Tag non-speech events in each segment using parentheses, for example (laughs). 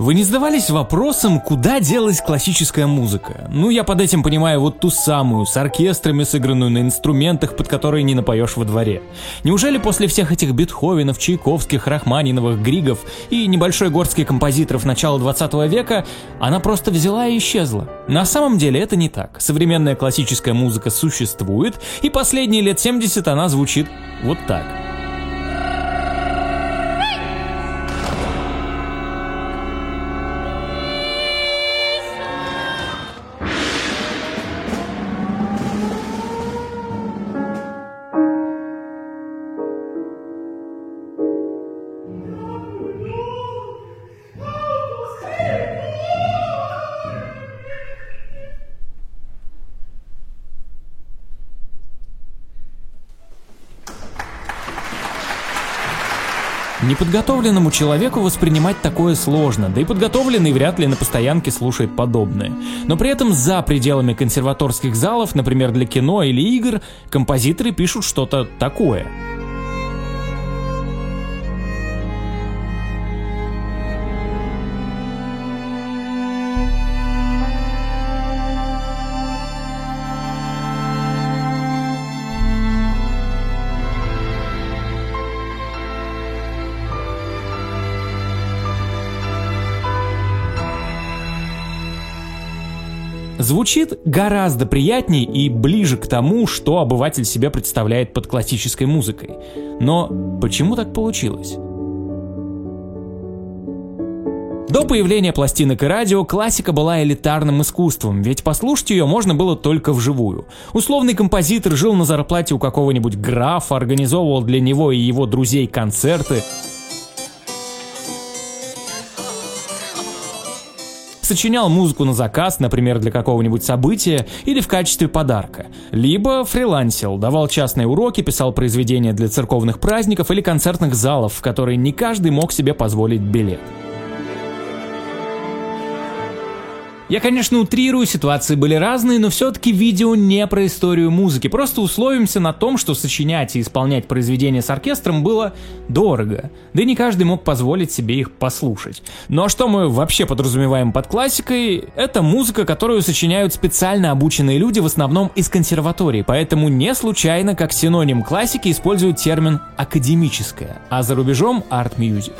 Вы не задавались вопросом, куда делась классическая музыка? Ну, я под этим понимаю вот ту самую, с оркестрами, сыгранную на инструментах, под которые не напоешь во дворе. Неужели после всех этих Бетховенов, Чайковских, Рахманиновых, Григов и небольшой горстки композиторов начала 20 века она просто взяла и исчезла? На самом деле это не так. Современная классическая музыка существует, и последние лет 70 она звучит вот так. Неподготовленному человеку воспринимать такое сложно, да и подготовленный вряд ли на постоянке слушает подобное. Но при этом за пределами консерваторских залов, например, для кино или игр, композиторы пишут что-то такое – Звучит гораздо приятнее и ближе к тому, что обыватель себе представляет под классической музыкой. Но почему так получилось? До появления пластинок и радио классика была элитарным искусством, ведь послушать ее можно было только вживую. Условный композитор жил на зарплате у какого-нибудь графа, организовывал для него и его друзей концерты, сочинял музыку на заказ, например, для какого-нибудь события или в качестве подарка. Либо фрилансил, давал частные уроки, писал произведения для церковных праздников или концертных залов, в которые не каждый мог себе позволить билет. Я, конечно, утрирую, ситуации были разные, но все-таки видео не про историю музыки. Просто условимся на том, что сочинять и исполнять произведения с оркестром было дорого. Да и не каждый мог позволить себе их послушать. Ну а что мы вообще подразумеваем под классикой? Это музыка, которую сочиняют специально обученные люди, в основном из консерватории. Поэтому не случайно, как синоним классики, используют термин «академическая», а за рубежом «art music».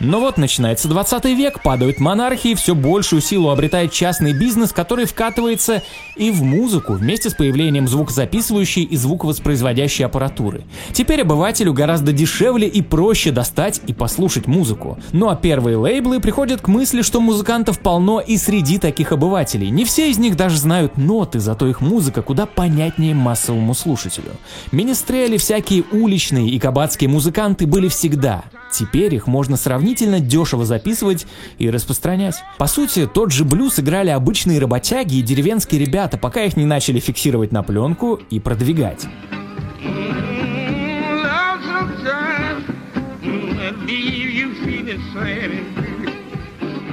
Но вот начинается 20 век, падают монархии, все большую силу обретает частный бизнес, который вкатывается и в музыку вместе с появлением звукозаписывающей и звуковоспроизводящей аппаратуры. Теперь обывателю гораздо дешевле и проще достать и послушать музыку. Ну а первые лейблы приходят к мысли, что музыкантов полно и среди таких обывателей. Не все из них даже знают ноты, зато их музыка куда понятнее массовому слушателю. Министрели, всякие уличные и кабацкие музыканты были всегда. Теперь их можно сравнительно дешево записывать и распространять. По сути, тот же блюз играли обычные работяги и деревенские ребята, пока их не начали фиксировать на пленку и продвигать.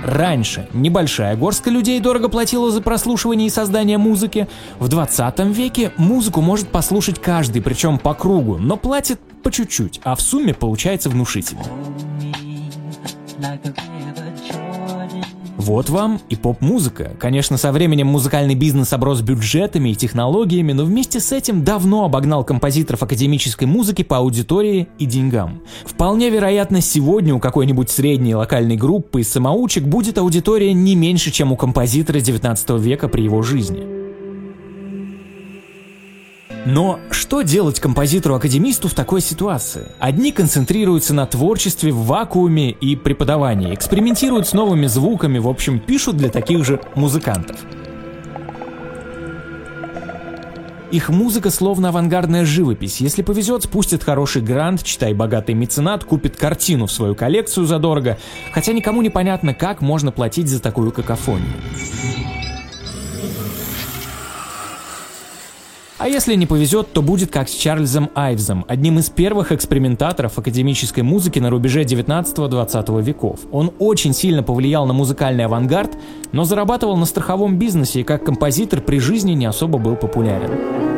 Раньше небольшая горстка людей дорого платила за прослушивание и создание музыки. В 20 веке музыку может послушать каждый, причем по кругу, но платит по чуть-чуть, а в сумме получается внушительно. Вот вам и поп-музыка. Конечно, со временем музыкальный бизнес оброс бюджетами и технологиями, но вместе с этим давно обогнал композиторов академической музыки по аудитории и деньгам. Вполне вероятно, сегодня у какой-нибудь средней локальной группы из самоучек будет аудитория не меньше, чем у композитора 19 века при его жизни. Но что делать композитору-академисту в такой ситуации? Одни концентрируются на творчестве в вакууме и преподавании, экспериментируют с новыми звуками, в общем, пишут для таких же музыкантов. Их музыка словно авангардная живопись. Если повезет, спустит хороший грант, читай богатый меценат, купит картину в свою коллекцию задорого, хотя никому не понятно, как можно платить за такую какофонию. А если не повезет, то будет как с Чарльзом Айвзом, одним из первых экспериментаторов академической музыки на рубеже 19-20 веков. Он очень сильно повлиял на музыкальный авангард, но зарабатывал на страховом бизнесе и как композитор при жизни не особо был популярен.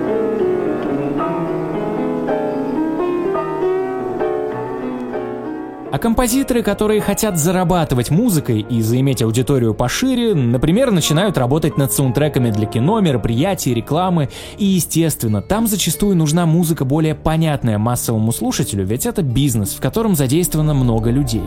А композиторы, которые хотят зарабатывать музыкой и заиметь аудиторию пошире, например, начинают работать над саундтреками для кино, мероприятий, рекламы. И, естественно, там зачастую нужна музыка более понятная массовому слушателю, ведь это бизнес, в котором задействовано много людей.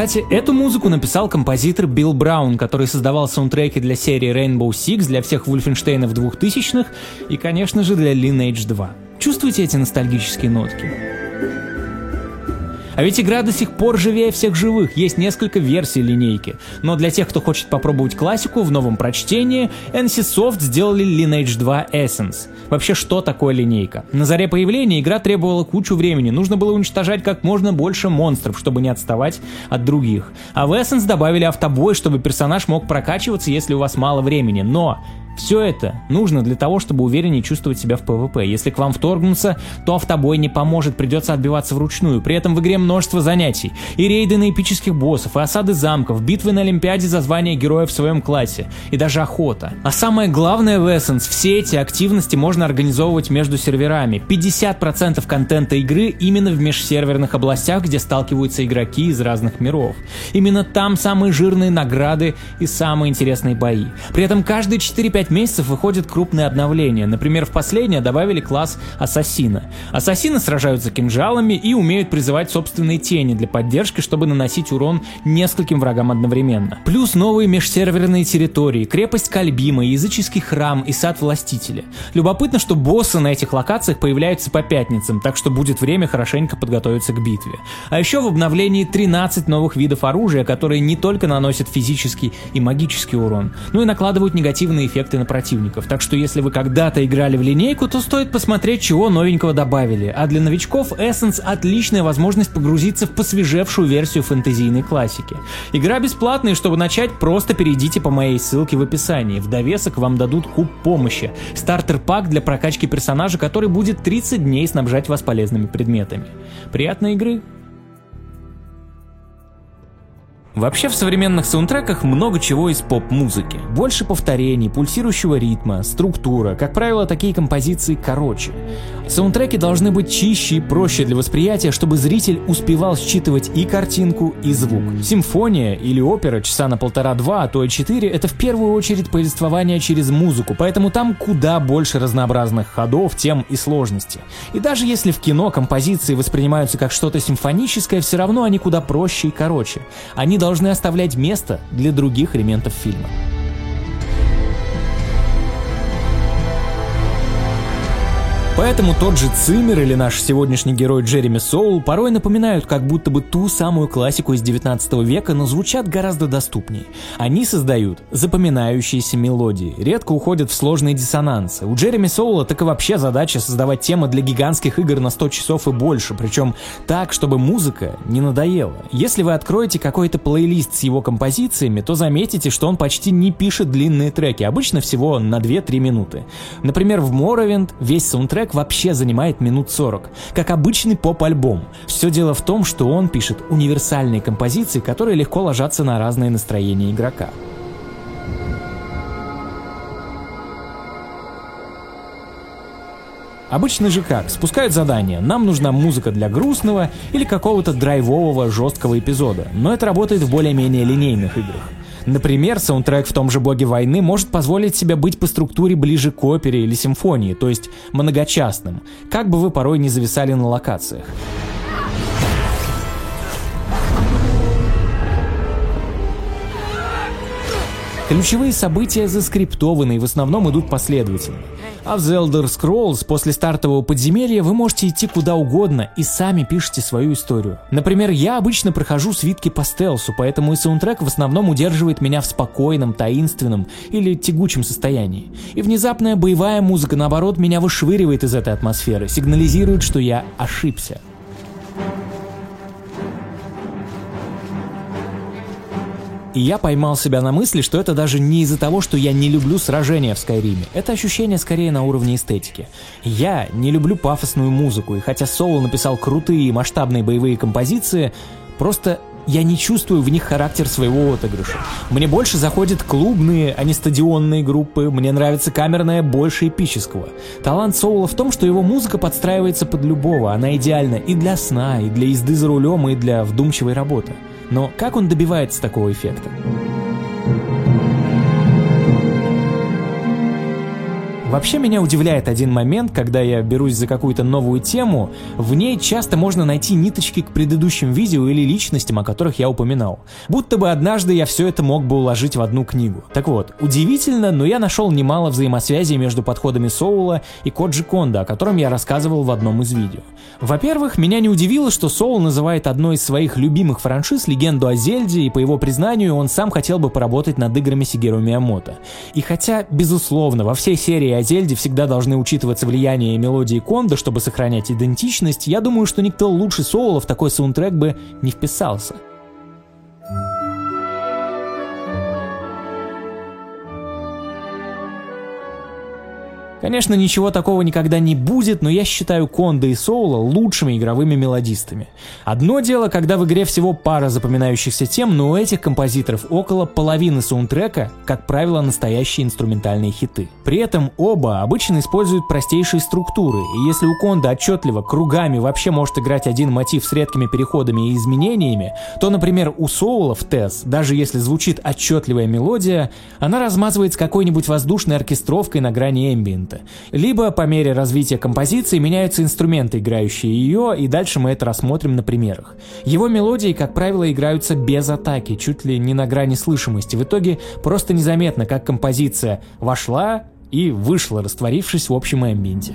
Кстати, эту музыку написал композитор Билл Браун, который создавал саундтреки для серии Rainbow Six, для всех Вульфенштейнов 2000-х и, конечно же, для Lineage 2. Чувствуете эти ностальгические нотки? А ведь игра до сих пор живее всех живых, есть несколько версий линейки. Но для тех, кто хочет попробовать классику в новом прочтении, NCSoft сделали Lineage 2 Essence. Вообще, что такое линейка? На заре появления игра требовала кучу времени, нужно было уничтожать как можно больше монстров, чтобы не отставать от других. А в Essence добавили автобой, чтобы персонаж мог прокачиваться, если у вас мало времени. Но все это нужно для того, чтобы увереннее чувствовать себя в PvP. Если к вам вторгнуться, то автобой не поможет, придется отбиваться вручную. При этом в игре множество занятий. И рейды на эпических боссов, и осады замков, битвы на Олимпиаде за звание героя в своем классе, и даже охота. А самое главное в Essence, все эти активности можно организовывать между серверами. 50% контента игры именно в межсерверных областях, где сталкиваются игроки из разных миров. Именно там самые жирные награды и самые интересные бои. При этом каждые 4-5 месяцев выходит крупное обновление. Например, в последнее добавили класс Ассасина. Ассасины сражаются кинжалами и умеют призывать собственные тени для поддержки, чтобы наносить урон нескольким врагам одновременно. Плюс новые межсерверные территории, крепость Кальбима, языческий храм и сад Властителя. Любопытно, что боссы на этих локациях появляются по пятницам, так что будет время хорошенько подготовиться к битве. А еще в обновлении 13 новых видов оружия, которые не только наносят физический и магический урон, но и накладывают негативные эффекты на противников. Так что если вы когда-то играли в линейку, то стоит посмотреть, чего новенького добавили. А для новичков Essence отличная возможность погрузиться в посвежевшую версию фэнтезийной классики. Игра бесплатная, и чтобы начать, просто перейдите по моей ссылке в описании. В довесок вам дадут куб помощи. Стартер-пак для прокачки персонажа, который будет 30 дней снабжать вас полезными предметами. Приятной игры! Вообще в современных саундтреках много чего из поп-музыки. Больше повторений, пульсирующего ритма, структура. Как правило, такие композиции короче. Саундтреки должны быть чище и проще для восприятия, чтобы зритель успевал считывать и картинку, и звук. Симфония или опера часа на полтора-два, а то и четыре — это в первую очередь повествование через музыку, поэтому там куда больше разнообразных ходов, тем и сложности. И даже если в кино композиции воспринимаются как что-то симфоническое, все равно они куда проще и короче. Они должны оставлять место для других элементов фильма. Поэтому тот же Циммер или наш сегодняшний герой Джереми Соул порой напоминают как будто бы ту самую классику из 19 века, но звучат гораздо доступнее. Они создают запоминающиеся мелодии, редко уходят в сложные диссонансы. У Джереми Соула так и вообще задача создавать темы для гигантских игр на 100 часов и больше, причем так, чтобы музыка не надоела. Если вы откроете какой-то плейлист с его композициями, то заметите, что он почти не пишет длинные треки, обычно всего на 2-3 минуты. Например, в Morrowind весь саундтрек трек вообще занимает минут 40, как обычный поп-альбом. Все дело в том, что он пишет универсальные композиции, которые легко ложатся на разные настроения игрока. Обычно же как? Спускают задание. Нам нужна музыка для грустного или какого-то драйвового жесткого эпизода. Но это работает в более-менее линейных играх. Например, саундтрек в том же «Боге войны» может позволить себе быть по структуре ближе к опере или симфонии, то есть многочастным, как бы вы порой не зависали на локациях. Ключевые события заскриптованы и в основном идут последовательно. А в The Elder Scrolls после стартового подземелья вы можете идти куда угодно и сами пишете свою историю. Например, я обычно прохожу свитки по стелсу, поэтому и саундтрек в основном удерживает меня в спокойном, таинственном или тягучем состоянии. И внезапная боевая музыка, наоборот, меня вышвыривает из этой атмосферы, сигнализирует, что я ошибся. И я поймал себя на мысли, что это даже не из-за того, что я не люблю сражения в Скайриме. Это ощущение скорее на уровне эстетики. Я не люблю пафосную музыку, и хотя Соло написал крутые и масштабные боевые композиции, просто я не чувствую в них характер своего отыгрыша. Мне больше заходят клубные, а не стадионные группы, мне нравится камерная больше эпического. Талант Соула в том, что его музыка подстраивается под любого, она идеальна и для сна, и для езды за рулем, и для вдумчивой работы. Но как он добивается такого эффекта? Вообще меня удивляет один момент, когда я берусь за какую-то новую тему, в ней часто можно найти ниточки к предыдущим видео или личностям, о которых я упоминал. Будто бы однажды я все это мог бы уложить в одну книгу. Так вот, удивительно, но я нашел немало взаимосвязей между подходами Соула и Коджи Конда, о котором я рассказывал в одном из видео. Во-первых, меня не удивило, что Соул называет одной из своих любимых франшиз легенду о Зельде, и по его признанию он сам хотел бы поработать над играми Сигеру Миямото. И хотя, безусловно, во всей серии о Зельде всегда должны учитываться влияние мелодии Конда, чтобы сохранять идентичность, я думаю, что никто лучше Соула в такой саундтрек бы не вписался. Конечно, ничего такого никогда не будет, но я считаю Конда и Соула лучшими игровыми мелодистами. Одно дело, когда в игре всего пара запоминающихся тем, но у этих композиторов около половины саундтрека, как правило, настоящие инструментальные хиты. При этом оба обычно используют простейшие структуры, и если у Конда отчетливо кругами вообще может играть один мотив с редкими переходами и изменениями, то, например, у Соула в TES, даже если звучит отчетливая мелодия, она размазывается какой-нибудь воздушной оркестровкой на грани эмбиента инструмента. Либо по мере развития композиции меняются инструменты, играющие ее, и дальше мы это рассмотрим на примерах. Его мелодии, как правило, играются без атаки, чуть ли не на грани слышимости. В итоге просто незаметно, как композиция вошла и вышла, растворившись в общем амбиенте.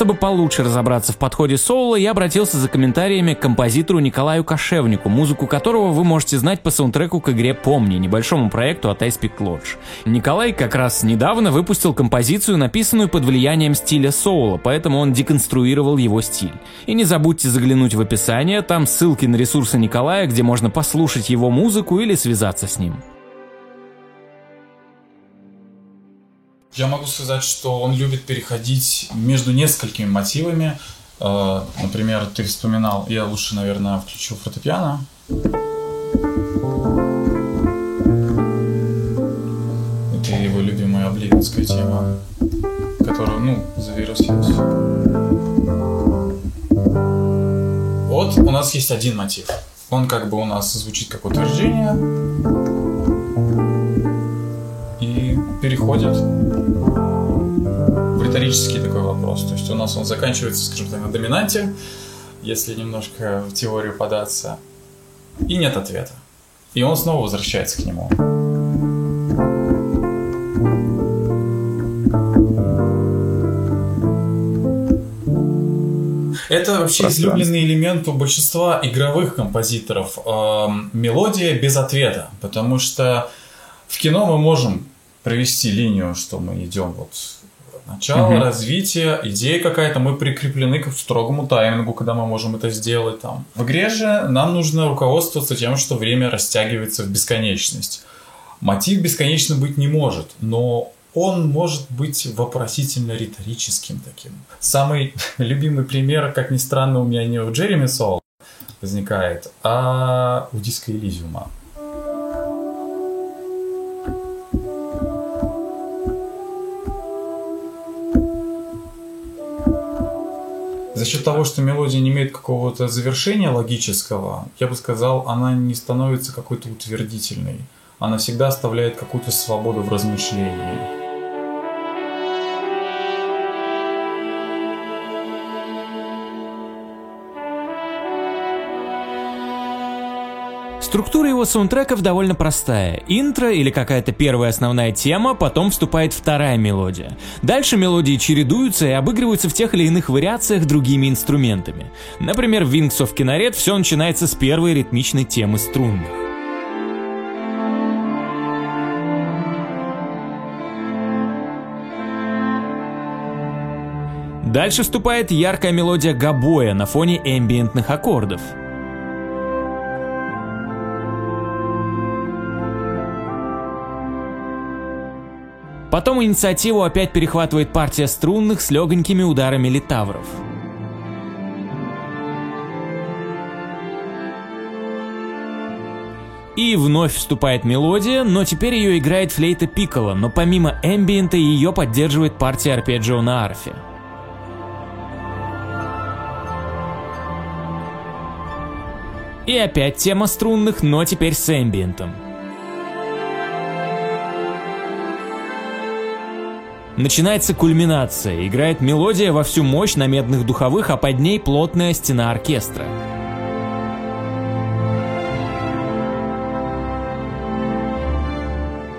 Чтобы получше разобраться в подходе соло, я обратился за комментариями к композитору Николаю Кошевнику, музыку которого вы можете знать по саундтреку к игре «Помни», небольшому проекту от Icepeak Lodge. Николай как раз недавно выпустил композицию, написанную под влиянием стиля соло, поэтому он деконструировал его стиль. И не забудьте заглянуть в описание, там ссылки на ресурсы Николая, где можно послушать его музыку или связаться с ним. Я могу сказать, что он любит переходить между несколькими мотивами. Э, например, ты вспоминал, я лучше, наверное, включу фортепиано. Это его любимая обливинская тема, которую, ну, завирусилась. Вот у нас есть один мотив. Он как бы у нас звучит как утверждение и переходит риторический такой вопрос. То есть у нас он заканчивается, скажем так, на доминанте, если немножко в теорию податься, и нет ответа. И он снова возвращается к нему. Это вообще излюбленный элемент у большинства игровых композиторов. Э, мелодия без ответа. Потому что в кино мы можем провести линию, что мы идем вот Начало, угу. развитие, идея какая-то, мы прикреплены к строгому таймингу, когда мы можем это сделать там. В игре же нам нужно руководствоваться тем, что время растягивается в бесконечность. Мотив бесконечно быть не может, но он может быть вопросительно-риторическим таким. Самый (laughs) любимый пример, как ни странно, у меня не у Джереми Сол возникает, а у Диска Элизиума. За счет того, что мелодия не имеет какого-то завершения логического, я бы сказал, она не становится какой-то утвердительной. Она всегда оставляет какую-то свободу в размышлении. Структура его саундтреков довольно простая. Интро или какая-то первая основная тема, потом вступает вторая мелодия. Дальше мелодии чередуются и обыгрываются в тех или иных вариациях другими инструментами. Например, в Wings of Kinneret все начинается с первой ритмичной темы струнных. Дальше вступает яркая мелодия габоя на фоне эмбиентных аккордов. Потом инициативу опять перехватывает партия струнных с легонькими ударами литавров. И вновь вступает мелодия, но теперь ее играет флейта Пикколо, но помимо эмбиента ее поддерживает партия арпеджио на арфе. И опять тема струнных, но теперь с эмбиентом. Начинается кульминация, играет мелодия во всю мощь на медных духовых, а под ней плотная стена оркестра.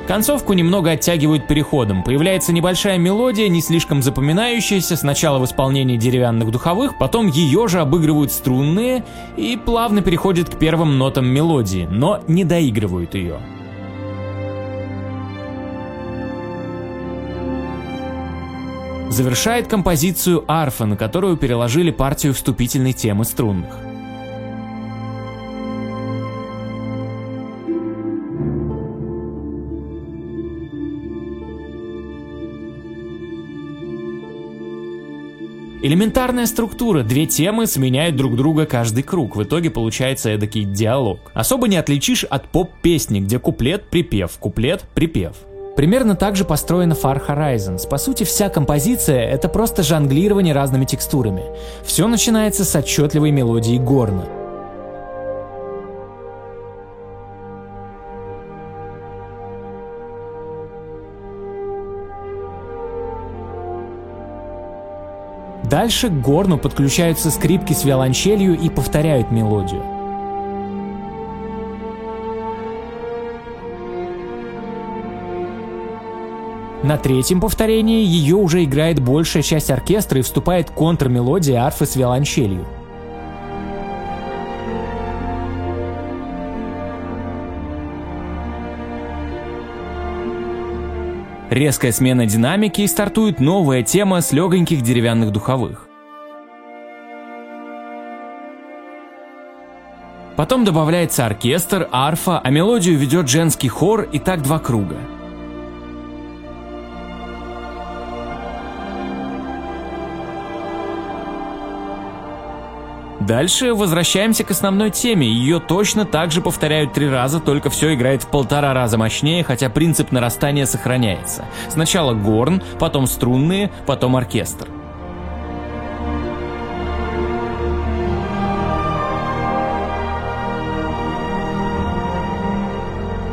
Концовку немного оттягивают переходом. Появляется небольшая мелодия, не слишком запоминающаяся, сначала в исполнении деревянных духовых, потом ее же обыгрывают струнные и плавно переходит к первым нотам мелодии, но не доигрывают ее. Завершает композицию арфа, на которую переложили партию вступительной темы струнных. Элементарная структура, две темы сменяют друг друга каждый круг, в итоге получается эдакий диалог. Особо не отличишь от поп-песни, где куплет-припев, куплет-припев. Примерно так же построена Far Horizons. По сути, вся композиция — это просто жонглирование разными текстурами. Все начинается с отчетливой мелодии горна. Дальше к горну подключаются скрипки с виолончелью и повторяют мелодию. На третьем повторении ее уже играет большая часть оркестра и вступает контрмелодия арфы с виолончелью. Резкая смена динамики и стартует новая тема с легоньких деревянных духовых. Потом добавляется оркестр, арфа, а мелодию ведет женский хор и так два круга. Дальше возвращаемся к основной теме. Ее точно так же повторяют три раза, только все играет в полтора раза мощнее, хотя принцип нарастания сохраняется. Сначала горн, потом струнные, потом оркестр.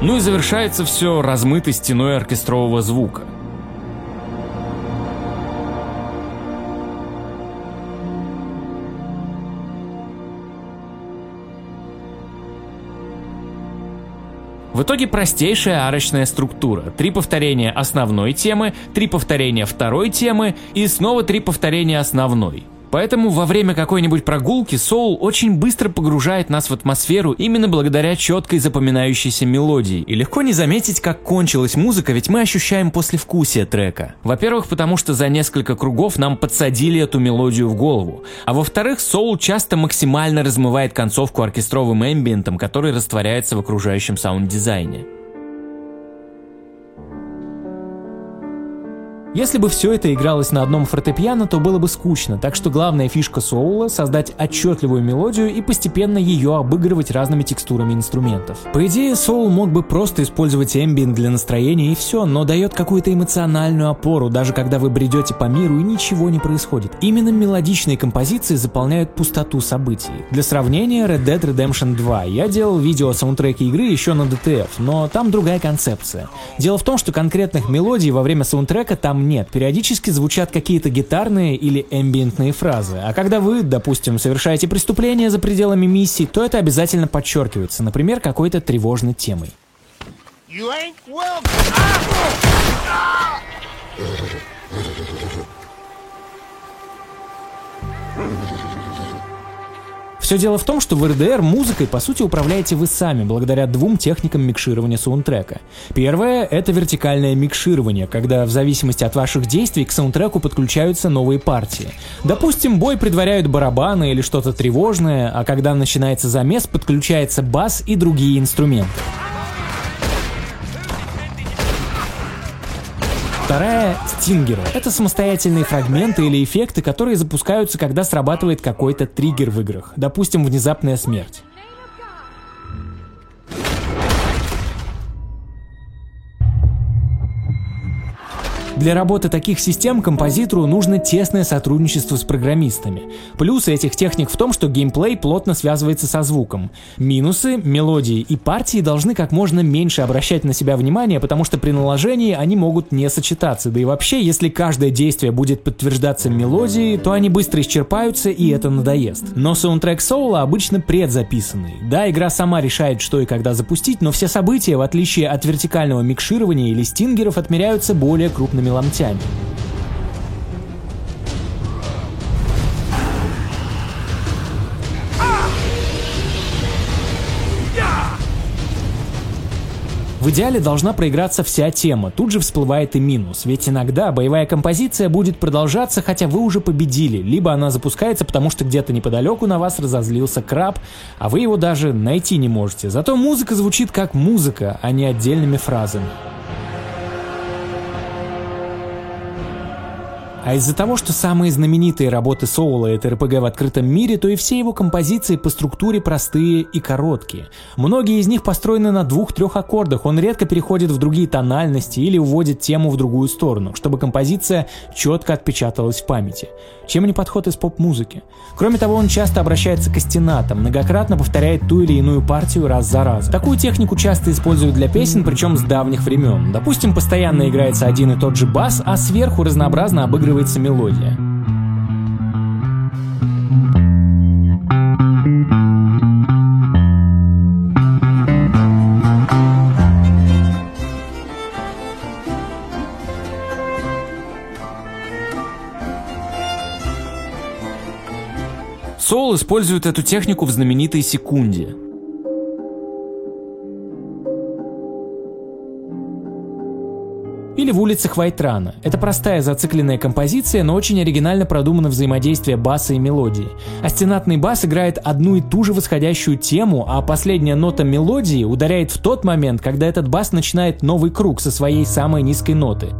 Ну и завершается все размытой стеной оркестрового звука. В итоге простейшая арочная структура. Три повторения основной темы, три повторения второй темы и снова три повторения основной. Поэтому во время какой-нибудь прогулки соул очень быстро погружает нас в атмосферу именно благодаря четкой запоминающейся мелодии. И легко не заметить, как кончилась музыка, ведь мы ощущаем послевкусие трека. Во-первых, потому что за несколько кругов нам подсадили эту мелодию в голову. А во-вторых, соул часто максимально размывает концовку оркестровым эмбиентом, который растворяется в окружающем саунд-дизайне. Если бы все это игралось на одном фортепиано, то было бы скучно, так что главная фишка соула — создать отчетливую мелодию и постепенно ее обыгрывать разными текстурами инструментов. По идее, соул мог бы просто использовать эмбиент для настроения и все, но дает какую-то эмоциональную опору, даже когда вы бредете по миру и ничего не происходит. Именно мелодичные композиции заполняют пустоту событий. Для сравнения, Red Dead Redemption 2. Я делал видео о саундтреке игры еще на DTF, но там другая концепция. Дело в том, что конкретных мелодий во время саундтрека там там нет. Периодически звучат какие-то гитарные или эмбиентные фразы. А когда вы, допустим, совершаете преступление за пределами миссии, то это обязательно подчеркивается, например, какой-то тревожной темой. You ain't welcome. Ah! (laughs) Все дело в том, что в RDR музыкой по сути управляете вы сами, благодаря двум техникам микширования саундтрека. Первое — это вертикальное микширование, когда в зависимости от ваших действий к саундтреку подключаются новые партии. Допустим, бой предваряют барабаны или что-то тревожное, а когда начинается замес, подключается бас и другие инструменты. Вторая — стингеры. Это самостоятельные фрагменты или эффекты, которые запускаются, когда срабатывает какой-то триггер в играх. Допустим, внезапная смерть. Для работы таких систем композитору нужно тесное сотрудничество с программистами. Плюсы этих техник в том, что геймплей плотно связывается со звуком. Минусы, мелодии и партии должны как можно меньше обращать на себя внимание, потому что при наложении они могут не сочетаться. Да и вообще, если каждое действие будет подтверждаться мелодией, то они быстро исчерпаются и это надоест. Но саундтрек Соула обычно предзаписанный. Да, игра сама решает, что и когда запустить, но все события, в отличие от вертикального микширования или стингеров, отмеряются более крупными крупными ломтями. В идеале должна проиграться вся тема, тут же всплывает и минус, ведь иногда боевая композиция будет продолжаться, хотя вы уже победили, либо она запускается, потому что где-то неподалеку на вас разозлился краб, а вы его даже найти не можете. Зато музыка звучит как музыка, а не отдельными фразами. А из-за того, что самые знаменитые работы Соула — это РПГ в открытом мире, то и все его композиции по структуре простые и короткие. Многие из них построены на двух-трех аккордах, он редко переходит в другие тональности или уводит тему в другую сторону, чтобы композиция четко отпечаталась в памяти. Чем не подход из поп-музыки? Кроме того, он часто обращается к остенатам, многократно повторяет ту или иную партию раз за раз. Такую технику часто используют для песен, причем с давних времен. Допустим, постоянно играется один и тот же бас, а сверху разнообразно обыгрывается проигрывается мелодия. Соул использует эту технику в знаменитой секунде. Или в улицах Вайтрана. Это простая зацикленная композиция, но очень оригинально продумано взаимодействие баса и мелодии. Астенатный бас играет одну и ту же восходящую тему, а последняя нота мелодии ударяет в тот момент, когда этот бас начинает новый круг со своей самой низкой ноты.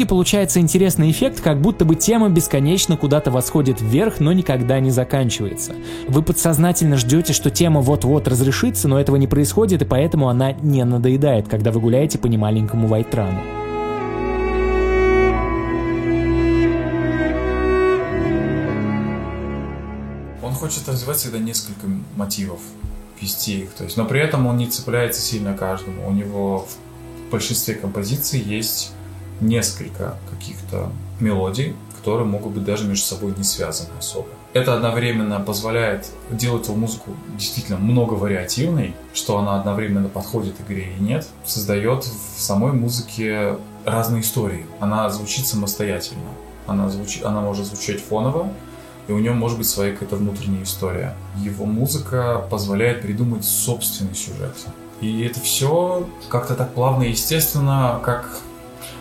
Итоге получается интересный эффект, как будто бы тема бесконечно куда-то восходит вверх, но никогда не заканчивается. Вы подсознательно ждете, что тема вот-вот разрешится, но этого не происходит, и поэтому она не надоедает, когда вы гуляете по немаленькому Вайтрану. Он хочет развивать всегда несколько мотивов, вести их, то есть, но при этом он не цепляется сильно каждому. У него в большинстве композиций есть несколько каких-то мелодий, которые могут быть даже между собой не связаны особо. Это одновременно позволяет делать эту музыку действительно много вариативной, что она одновременно подходит игре и нет, создает в самой музыке разные истории. Она звучит самостоятельно, она, звучит, она может звучать фоново, и у него может быть своя какая-то внутренняя история. Его музыка позволяет придумать собственный сюжет. И это все как-то так плавно и естественно, как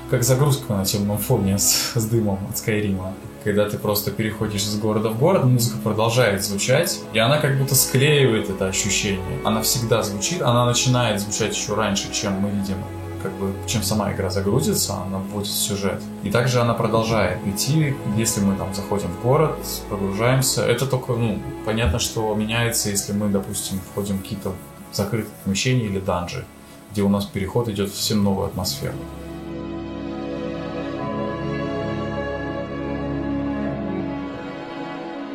как загрузка на темном фоне с, с дымом от Скайрима. Когда ты просто переходишь из города в город, музыка продолжает звучать, и она как будто склеивает это ощущение. Она всегда звучит, она начинает звучать еще раньше, чем мы видим как бы, чем сама игра загрузится, она вводит сюжет. И также она продолжает идти, если мы там заходим в город, прогружаемся. Это только, ну, понятно, что меняется, если мы, допустим, входим в какие-то закрытые помещения или данжи, где у нас переход идет в совсем новую атмосферу.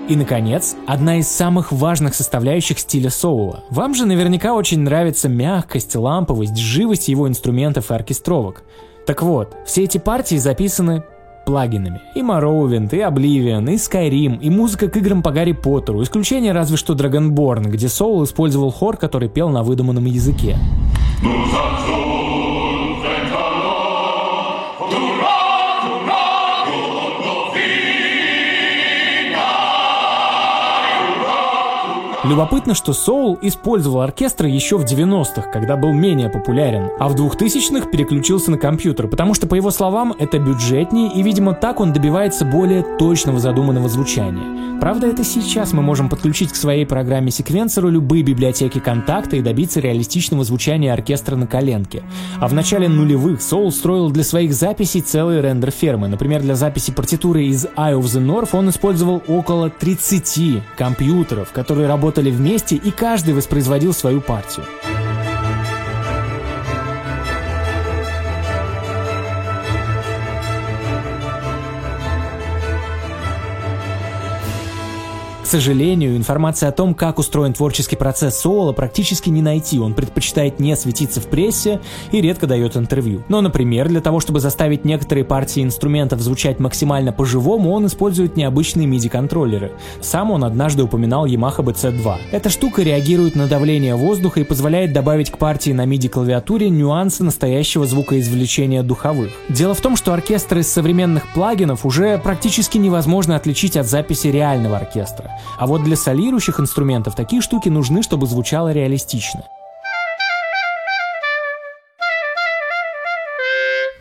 И, наконец, одна из самых важных составляющих стиля соула. Вам же наверняка очень нравится мягкость, ламповость, живость его инструментов и оркестровок. Так вот, все эти партии записаны плагинами. И Morrowind, и Oblivion, и Skyrim, и музыка к играм по Гарри Поттеру. Исключение разве что Dragonborn, где Соул использовал хор, который пел на выдуманном языке. Любопытно, что Соул использовал оркестры еще в 90-х, когда был менее популярен, а в 2000-х переключился на компьютер, потому что, по его словам, это бюджетнее и, видимо, так он добивается более точного задуманного звучания. Правда, это сейчас мы можем подключить к своей программе секвенсору любые библиотеки контакта и добиться реалистичного звучания оркестра на коленке. А в начале нулевых Соул строил для своих записей целые рендер-фермы. Например, для записи партитуры из Eye of the North он использовал около 30 компьютеров, которые работали вместе и каждый воспроизводил свою партию. Сожалению, информации о том, как устроен творческий процесс Соула, практически не найти. Он предпочитает не светиться в прессе и редко дает интервью. Но, например, для того, чтобы заставить некоторые партии инструментов звучать максимально по-живому, он использует необычные MIDI-контроллеры. Сам он однажды упоминал Yamaha BC2. Эта штука реагирует на давление воздуха и позволяет добавить к партии на MIDI-клавиатуре нюансы настоящего звукоизвлечения духовых. Дело в том, что оркестры из современных плагинов уже практически невозможно отличить от записи реального оркестра. А вот для солирующих инструментов такие штуки нужны, чтобы звучало реалистично.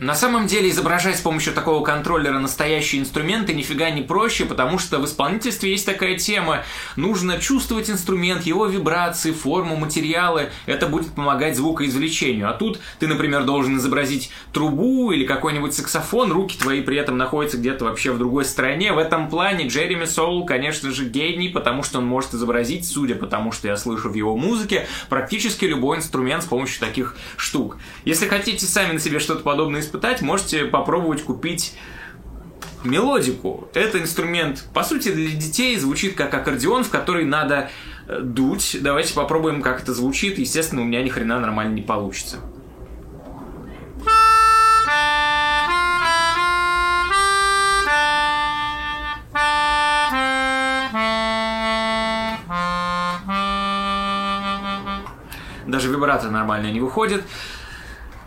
На самом деле изображать с помощью такого контроллера настоящие инструменты нифига не проще, потому что в исполнительстве есть такая тема. Нужно чувствовать инструмент, его вибрации, форму, материалы. Это будет помогать звукоизвлечению. А тут ты, например, должен изобразить трубу или какой-нибудь саксофон, руки твои при этом находятся где-то вообще в другой стороне. В этом плане Джереми Соул, конечно же, гений, потому что он может изобразить, судя по тому, что я слышу в его музыке, практически любой инструмент с помощью таких штук. Если хотите сами на себе что-то подобное испытать, можете попробовать купить мелодику. Это инструмент, по сути, для детей звучит как аккордеон, в который надо э, дуть. Давайте попробуем, как это звучит. Естественно, у меня ни хрена нормально не получится. Даже вибрато нормально не выходит.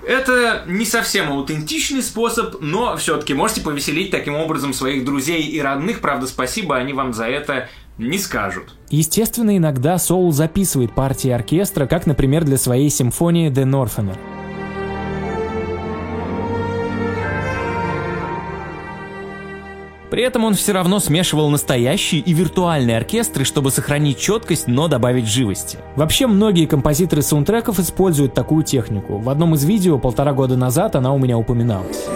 Это не совсем аутентичный способ, но все-таки можете повеселить таким образом своих друзей и родных. Правда, спасибо, они вам за это не скажут. Естественно, иногда Соул записывает партии оркестра, как, например, для своей симфонии «The Northerner». При этом он все равно смешивал настоящие и виртуальные оркестры, чтобы сохранить четкость, но добавить живости. Вообще, многие композиторы саундтреков используют такую технику. В одном из видео полтора года назад она у меня упоминалась.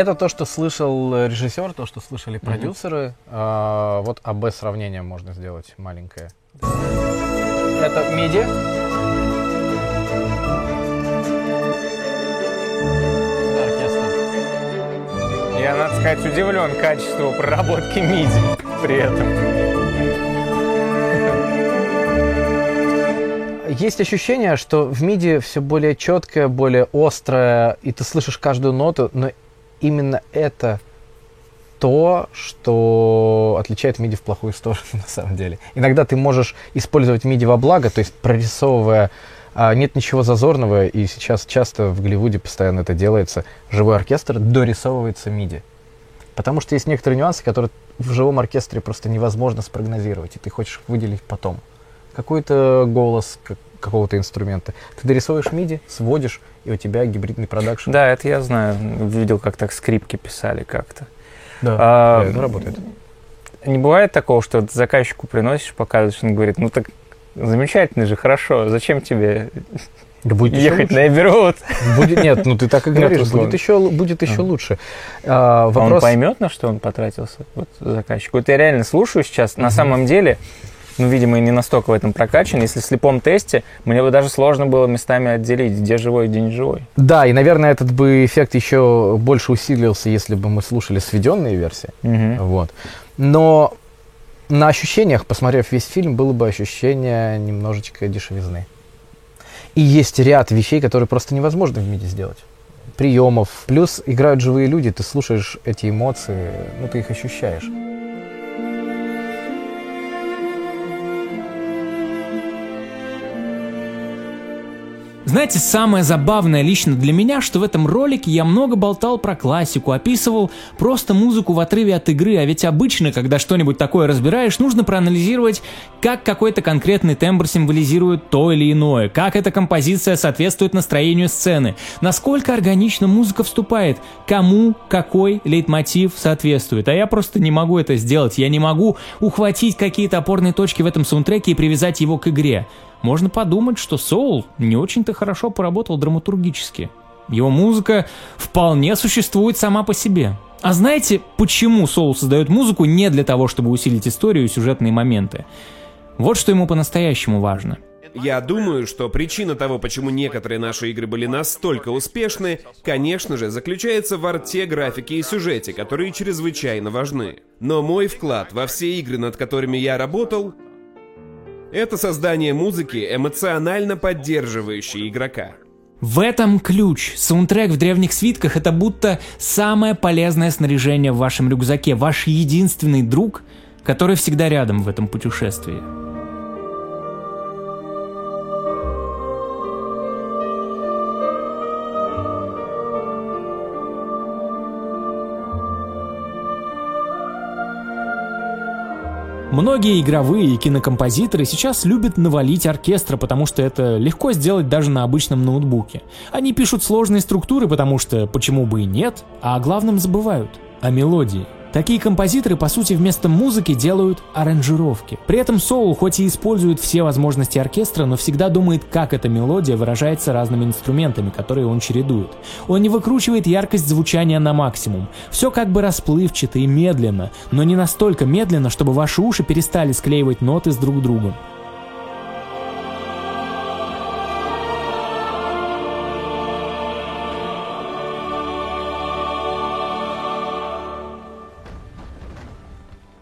Это то, что слышал режиссер, то, что слышали продюсеры. Mm-hmm. А, вот АБ сравнение можно сделать маленькое. Это MIDI. Я, надо сказать, удивлен качеству проработки MIDI при этом. Есть ощущение, что в MIDI все более четкое, более острое, и ты слышишь каждую ноту, но именно это то, что отличает MIDI в плохую сторону (laughs) на самом деле. Иногда ты можешь использовать MIDI во благо, то есть прорисовывая а, нет ничего зазорного, и сейчас часто в Голливуде постоянно это делается. Живой оркестр дорисовывается MIDI. Потому что есть некоторые нюансы, которые в живом оркестре просто невозможно спрогнозировать, и ты хочешь выделить потом. Какой-то голос, какого-то инструмента. Ты дорисовываешь MIDI, сводишь, и у тебя гибридный продакшн. Да, это я знаю. Видел, как так скрипки писали как-то. Да, а, это работает. Не бывает такого, что ты заказчику приносишь, показываешь, он говорит, ну так замечательно же, хорошо, зачем тебе да будет ехать на Эберот? Будет, нет, ну ты так и (laughs) говоришь, будет еще, будет еще а. лучше. А, вопрос... Он поймет, на что он потратился, вот, заказчик? Вот я реально слушаю сейчас, на самом деле, ну, видимо, не настолько в этом прокачан. Если в слепом тесте, мне бы даже сложно было местами отделить, где живой, где не живой. Да, и, наверное, этот бы эффект еще больше усилился, если бы мы слушали сведенные версии. Угу. Вот. Но на ощущениях, посмотрев весь фильм, было бы ощущение немножечко дешевизны. И есть ряд вещей, которые просто невозможно в миде сделать. Приемов. Плюс играют живые люди, ты слушаешь эти эмоции, ну, ты их ощущаешь. Знаете, самое забавное лично для меня, что в этом ролике я много болтал про классику, описывал просто музыку в отрыве от игры, а ведь обычно, когда что-нибудь такое разбираешь, нужно проанализировать, как какой-то конкретный тембр символизирует то или иное, как эта композиция соответствует настроению сцены, насколько органично музыка вступает, кому какой лейтмотив соответствует. А я просто не могу это сделать, я не могу ухватить какие-то опорные точки в этом саундтреке и привязать его к игре можно подумать, что Соул не очень-то хорошо поработал драматургически. Его музыка вполне существует сама по себе. А знаете, почему Соул создает музыку не для того, чтобы усилить историю и сюжетные моменты? Вот что ему по-настоящему важно. Я думаю, что причина того, почему некоторые наши игры были настолько успешны, конечно же, заключается в арте, графике и сюжете, которые чрезвычайно важны. Но мой вклад во все игры, над которыми я работал, это создание музыки, эмоционально поддерживающей игрока. В этом ключ. Саундтрек в древних свитках это будто самое полезное снаряжение в вашем рюкзаке, ваш единственный друг, который всегда рядом в этом путешествии. Многие игровые и кинокомпозиторы сейчас любят навалить оркестра, потому что это легко сделать даже на обычном ноутбуке. Они пишут сложные структуры, потому что почему бы и нет, а о главном забывают – о мелодии. Такие композиторы, по сути, вместо музыки делают аранжировки. При этом Соул хоть и использует все возможности оркестра, но всегда думает, как эта мелодия выражается разными инструментами, которые он чередует. Он не выкручивает яркость звучания на максимум. Все как бы расплывчато и медленно, но не настолько медленно, чтобы ваши уши перестали склеивать ноты с друг другом.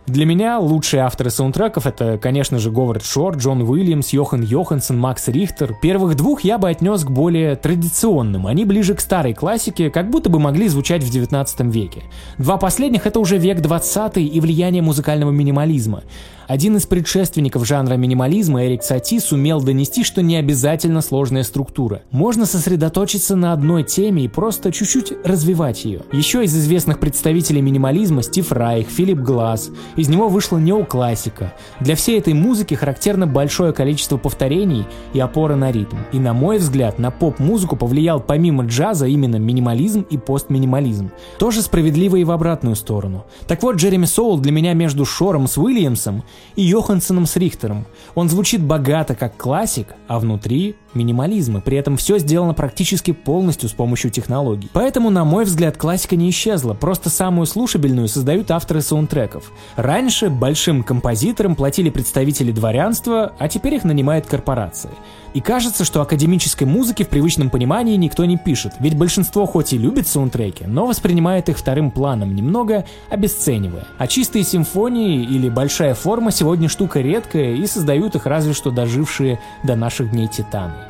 Для меня лучшие авторы саундтреков это, конечно же, Говард Шор, Джон Уильямс, Йохан Йоханссон, Макс Рихтер. Первых двух я бы отнес к более традиционным. Они ближе к старой классике, как будто бы могли звучать в 19 веке. Два последних это уже век 20 и влияние музыкального минимализма. Один из предшественников жанра минимализма, Эрик Сати, сумел донести, что не обязательно сложная структура. Можно сосредоточиться на одной теме и просто чуть-чуть развивать ее. Еще из известных представителей минимализма Стив Райх, Филипп Глаз. Из него вышла неоклассика. Для всей этой музыки характерно большое количество повторений и опора на ритм. И на мой взгляд, на поп-музыку повлиял помимо джаза именно минимализм и постминимализм. Тоже справедливо и в обратную сторону. Так вот, Джереми Соул для меня между Шором с Уильямсом и Йохансsoном с Рихтером. Он звучит богато как классик, а внутри минимализм, и при этом все сделано практически полностью с помощью технологий. Поэтому, на мой взгляд, классика не исчезла, просто самую слушабельную создают авторы саундтреков. Раньше большим композиторам платили представители дворянства, а теперь их нанимает корпорации. И кажется, что академической музыки в привычном понимании никто не пишет, ведь большинство хоть и любит саундтреки, но воспринимает их вторым планом, немного обесценивая. А чистые симфонии или большая форма сегодня штука редкая и создают их разве что дожившие до наших дней титаны.